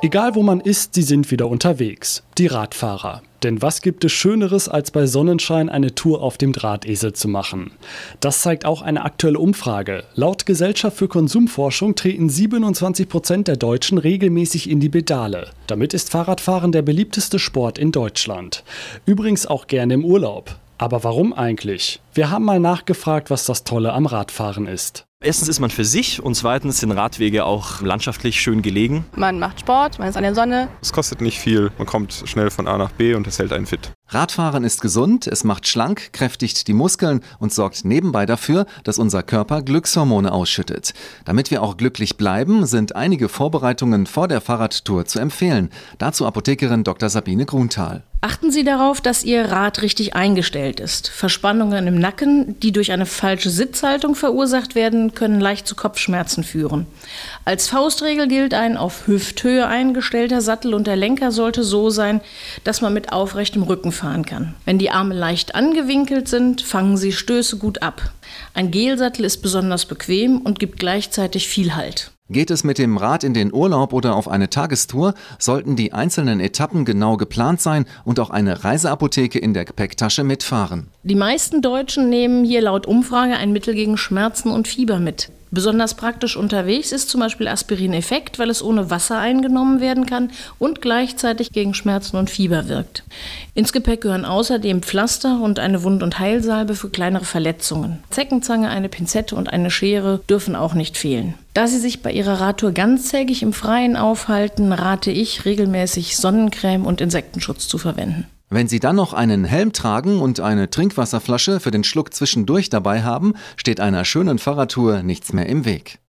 Egal wo man ist, sie sind wieder unterwegs. Die Radfahrer. Denn was gibt es Schöneres, als bei Sonnenschein eine Tour auf dem Drahtesel zu machen? Das zeigt auch eine aktuelle Umfrage. Laut Gesellschaft für Konsumforschung treten 27 Prozent der Deutschen regelmäßig in die Pedale. Damit ist Fahrradfahren der beliebteste Sport in Deutschland. Übrigens auch gerne im Urlaub. Aber warum eigentlich? Wir haben mal nachgefragt, was das Tolle am Radfahren ist. Erstens ist man für sich und zweitens sind Radwege auch landschaftlich schön gelegen. Man macht Sport, man ist an der Sonne. Es kostet nicht viel, man kommt schnell von A nach B und das hält einen fit. Radfahren ist gesund, es macht schlank, kräftigt die Muskeln und sorgt nebenbei dafür, dass unser Körper Glückshormone ausschüttet. Damit wir auch glücklich bleiben, sind einige Vorbereitungen vor der Fahrradtour zu empfehlen. Dazu Apothekerin Dr. Sabine Grunthal. Achten Sie darauf, dass Ihr Rad richtig eingestellt ist. Verspannungen im Nacken, die durch eine falsche Sitzhaltung verursacht werden, können leicht zu Kopfschmerzen führen. Als Faustregel gilt ein auf Hüfthöhe eingestellter Sattel und der Lenker sollte so sein, dass man mit aufrechtem Rücken fahren kann. Wenn die Arme leicht angewinkelt sind, fangen sie Stöße gut ab. Ein Gelsattel ist besonders bequem und gibt gleichzeitig viel Halt. Geht es mit dem Rad in den Urlaub oder auf eine Tagestour, sollten die einzelnen Etappen genau geplant sein und auch eine Reiseapotheke in der Gepäcktasche mitfahren. Die meisten Deutschen nehmen hier laut Umfrage ein Mittel gegen Schmerzen und Fieber mit. Besonders praktisch unterwegs ist zum Beispiel Aspirin-Effekt, weil es ohne Wasser eingenommen werden kann und gleichzeitig gegen Schmerzen und Fieber wirkt. Ins Gepäck gehören außerdem Pflaster und eine Wund- und Heilsalbe für kleinere Verletzungen. Zeckenzange, eine Pinzette und eine Schere dürfen auch nicht fehlen. Da Sie sich bei Ihrer Radtour ganztägig im Freien aufhalten, rate ich, regelmäßig Sonnencreme und Insektenschutz zu verwenden. Wenn Sie dann noch einen Helm tragen und eine Trinkwasserflasche für den Schluck zwischendurch dabei haben, steht einer schönen Fahrradtour nichts mehr im Weg.